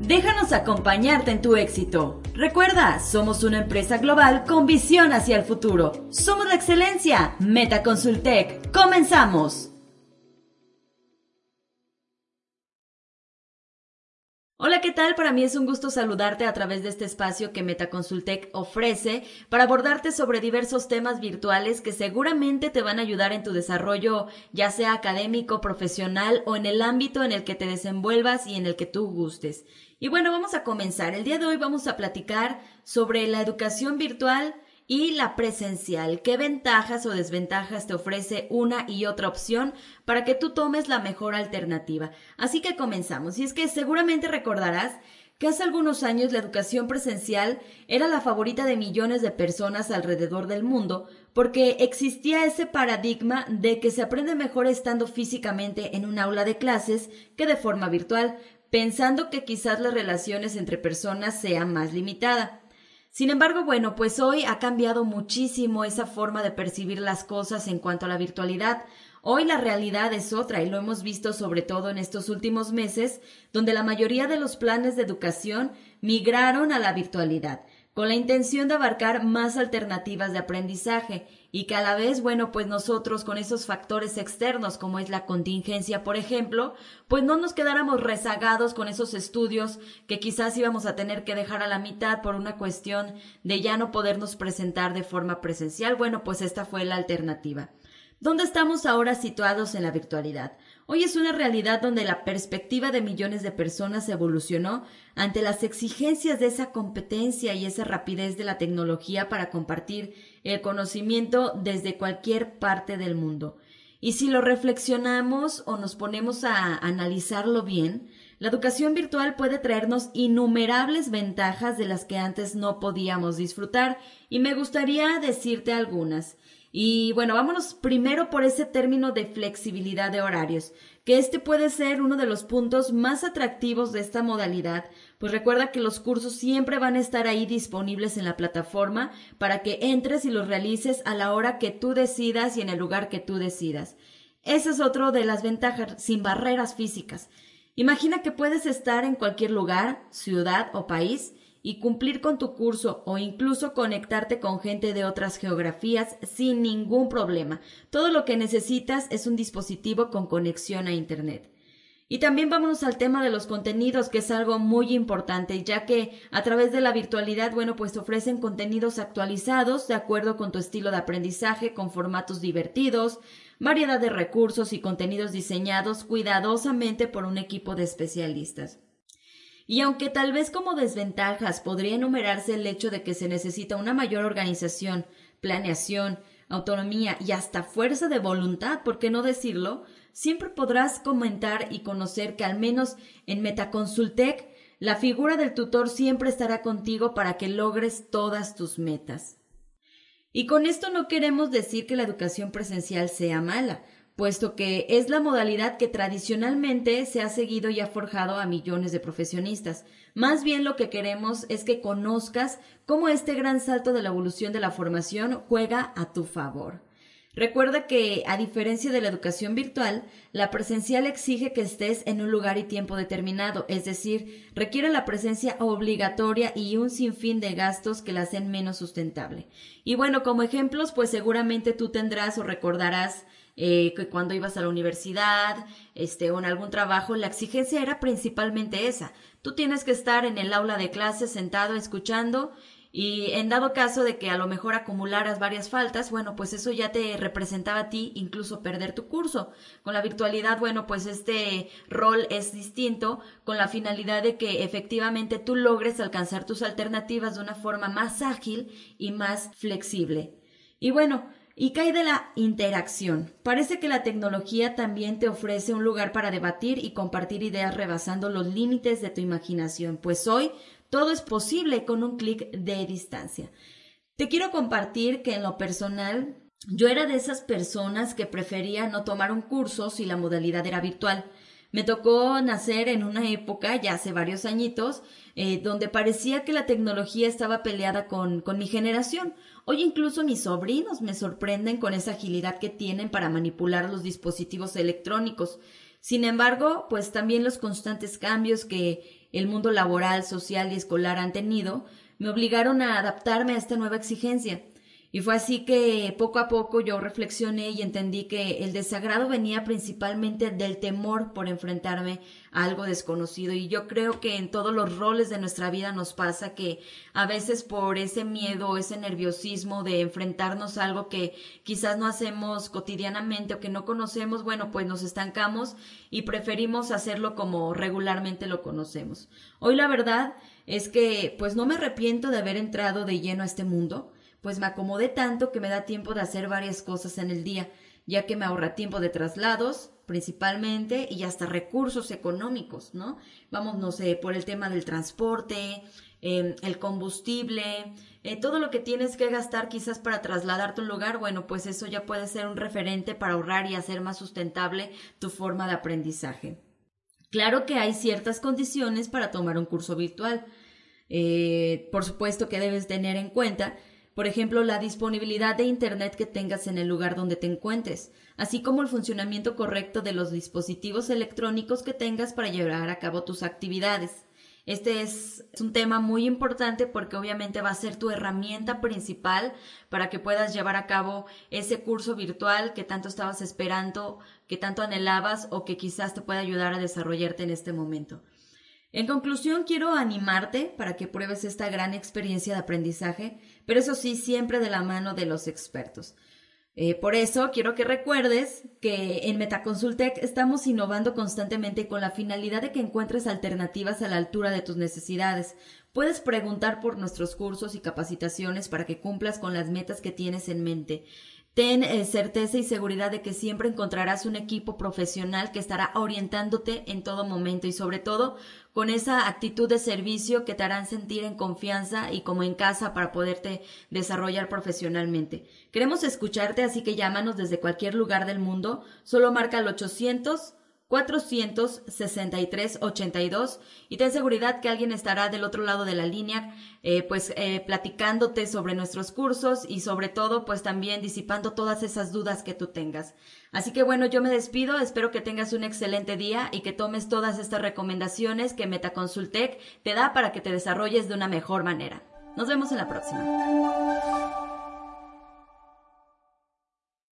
Déjanos acompañarte en tu éxito. Recuerda, somos una empresa global con visión hacia el futuro. Somos la excelencia. Metaconsultec. Comenzamos. Hola, ¿qué tal? Para mí es un gusto saludarte a través de este espacio que Metaconsultec ofrece para abordarte sobre diversos temas virtuales que seguramente te van a ayudar en tu desarrollo, ya sea académico, profesional o en el ámbito en el que te desenvuelvas y en el que tú gustes. Y bueno, vamos a comenzar. El día de hoy vamos a platicar sobre la educación virtual y la presencial. ¿Qué ventajas o desventajas te ofrece una y otra opción para que tú tomes la mejor alternativa? Así que comenzamos. Y es que seguramente recordarás que hace algunos años la educación presencial era la favorita de millones de personas alrededor del mundo porque existía ese paradigma de que se aprende mejor estando físicamente en un aula de clases que de forma virtual, pensando que quizás las relaciones entre personas sean más limitadas. Sin embargo, bueno, pues hoy ha cambiado muchísimo esa forma de percibir las cosas en cuanto a la virtualidad. Hoy la realidad es otra y lo hemos visto sobre todo en estos últimos meses, donde la mayoría de los planes de educación migraron a la virtualidad con la intención de abarcar más alternativas de aprendizaje y que a la vez, bueno, pues nosotros con esos factores externos como es la contingencia, por ejemplo, pues no nos quedáramos rezagados con esos estudios que quizás íbamos a tener que dejar a la mitad por una cuestión de ya no podernos presentar de forma presencial. Bueno, pues esta fue la alternativa. ¿Dónde estamos ahora situados en la virtualidad? Hoy es una realidad donde la perspectiva de millones de personas evolucionó ante las exigencias de esa competencia y esa rapidez de la tecnología para compartir el conocimiento desde cualquier parte del mundo. Y si lo reflexionamos o nos ponemos a analizarlo bien, la educación virtual puede traernos innumerables ventajas de las que antes no podíamos disfrutar y me gustaría decirte algunas. Y bueno, vámonos primero por ese término de flexibilidad de horarios, que este puede ser uno de los puntos más atractivos de esta modalidad, pues recuerda que los cursos siempre van a estar ahí disponibles en la plataforma para que entres y los realices a la hora que tú decidas y en el lugar que tú decidas. Ese es otro de las ventajas, sin barreras físicas. Imagina que puedes estar en cualquier lugar, ciudad o país y cumplir con tu curso o incluso conectarte con gente de otras geografías sin ningún problema. Todo lo que necesitas es un dispositivo con conexión a Internet. Y también vámonos al tema de los contenidos, que es algo muy importante, ya que a través de la virtualidad, bueno, pues ofrecen contenidos actualizados de acuerdo con tu estilo de aprendizaje, con formatos divertidos, variedad de recursos y contenidos diseñados cuidadosamente por un equipo de especialistas. Y aunque tal vez como desventajas podría enumerarse el hecho de que se necesita una mayor organización, planeación, autonomía y hasta fuerza de voluntad, ¿por qué no decirlo? Siempre podrás comentar y conocer que al menos en Metaconsultec la figura del tutor siempre estará contigo para que logres todas tus metas. Y con esto no queremos decir que la educación presencial sea mala, puesto que es la modalidad que tradicionalmente se ha seguido y ha forjado a millones de profesionistas. Más bien lo que queremos es que conozcas cómo este gran salto de la evolución de la formación juega a tu favor. Recuerda que, a diferencia de la educación virtual, la presencial exige que estés en un lugar y tiempo determinado, es decir, requiere la presencia obligatoria y un sinfín de gastos que la hacen menos sustentable. Y bueno, como ejemplos, pues seguramente tú tendrás o recordarás eh, cuando ibas a la universidad, este, o en algún trabajo, la exigencia era principalmente esa. Tú tienes que estar en el aula de clases sentado escuchando y en dado caso de que a lo mejor acumularas varias faltas, bueno, pues eso ya te representaba a ti incluso perder tu curso. Con la virtualidad, bueno, pues este rol es distinto con la finalidad de que efectivamente tú logres alcanzar tus alternativas de una forma más ágil y más flexible. Y bueno, y cae de la interacción. Parece que la tecnología también te ofrece un lugar para debatir y compartir ideas rebasando los límites de tu imaginación, pues hoy todo es posible con un clic de distancia. Te quiero compartir que en lo personal yo era de esas personas que prefería no tomar un curso si la modalidad era virtual. Me tocó nacer en una época, ya hace varios añitos, eh, donde parecía que la tecnología estaba peleada con, con mi generación. Hoy incluso mis sobrinos me sorprenden con esa agilidad que tienen para manipular los dispositivos electrónicos. Sin embargo, pues también los constantes cambios que el mundo laboral, social y escolar han tenido, me obligaron a adaptarme a esta nueva exigencia. Y fue así que poco a poco yo reflexioné y entendí que el desagrado venía principalmente del temor por enfrentarme a algo desconocido. Y yo creo que en todos los roles de nuestra vida nos pasa que a veces por ese miedo, ese nerviosismo de enfrentarnos a algo que quizás no hacemos cotidianamente o que no conocemos, bueno, pues nos estancamos y preferimos hacerlo como regularmente lo conocemos. Hoy la verdad es que pues no me arrepiento de haber entrado de lleno a este mundo pues me acomodé tanto que me da tiempo de hacer varias cosas en el día, ya que me ahorra tiempo de traslados, principalmente, y hasta recursos económicos, ¿no? Vamos, no sé, por el tema del transporte, em, el combustible, eh, todo lo que tienes que gastar quizás para trasladarte a un lugar, bueno, pues eso ya puede ser un referente para ahorrar y hacer más sustentable tu forma de aprendizaje. Claro que hay ciertas condiciones para tomar un curso virtual. Eh, por supuesto que debes tener en cuenta por ejemplo, la disponibilidad de Internet que tengas en el lugar donde te encuentres, así como el funcionamiento correcto de los dispositivos electrónicos que tengas para llevar a cabo tus actividades. Este es, un tema muy importante porque obviamente va a ser tu herramienta principal para que puedas llevar a cabo ese curso virtual que tanto estabas esperando, que tanto anhelabas o que quizás te pueda ayudar a desarrollarte en este momento. En conclusión, quiero animarte para que pruebes esta gran experiencia de aprendizaje, pero eso sí, siempre de la mano de los expertos. Eh, por eso quiero que recuerdes que en Metaconsultec estamos innovando constantemente con la finalidad de que encuentres alternativas a la altura de tus necesidades. Puedes preguntar por nuestros cursos y capacitaciones para que cumplas con las metas que tienes en mente. Ten eh, certeza y seguridad de que siempre encontrarás un equipo profesional que estará orientándote en todo momento y sobre todo con esa actitud de servicio que te harán sentir en confianza y como en casa para poderte desarrollar profesionalmente. Queremos escucharte, así que llámanos desde cualquier lugar del mundo. Solo marca el 800 463-82 y ten seguridad que alguien estará del otro lado de la línea, eh, pues eh, platicándote sobre nuestros cursos y sobre todo, pues también disipando todas esas dudas que tú tengas. Así que bueno, yo me despido, espero que tengas un excelente día y que tomes todas estas recomendaciones que Metaconsultec te da para que te desarrolles de una mejor manera. Nos vemos en la próxima.